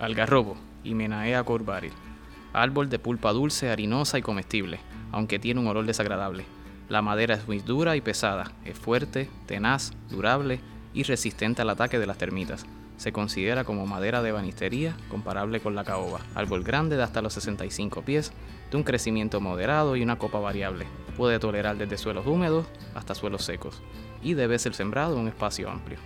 Algarrobo, Himenaea corbaril. Árbol de pulpa dulce, harinosa y comestible, aunque tiene un olor desagradable. La madera es muy dura y pesada, es fuerte, tenaz, durable y resistente al ataque de las termitas. Se considera como madera de banistería comparable con la caoba. Árbol grande de hasta los 65 pies, de un crecimiento moderado y una copa variable. Puede tolerar desde suelos húmedos hasta suelos secos y debe ser sembrado en un espacio amplio.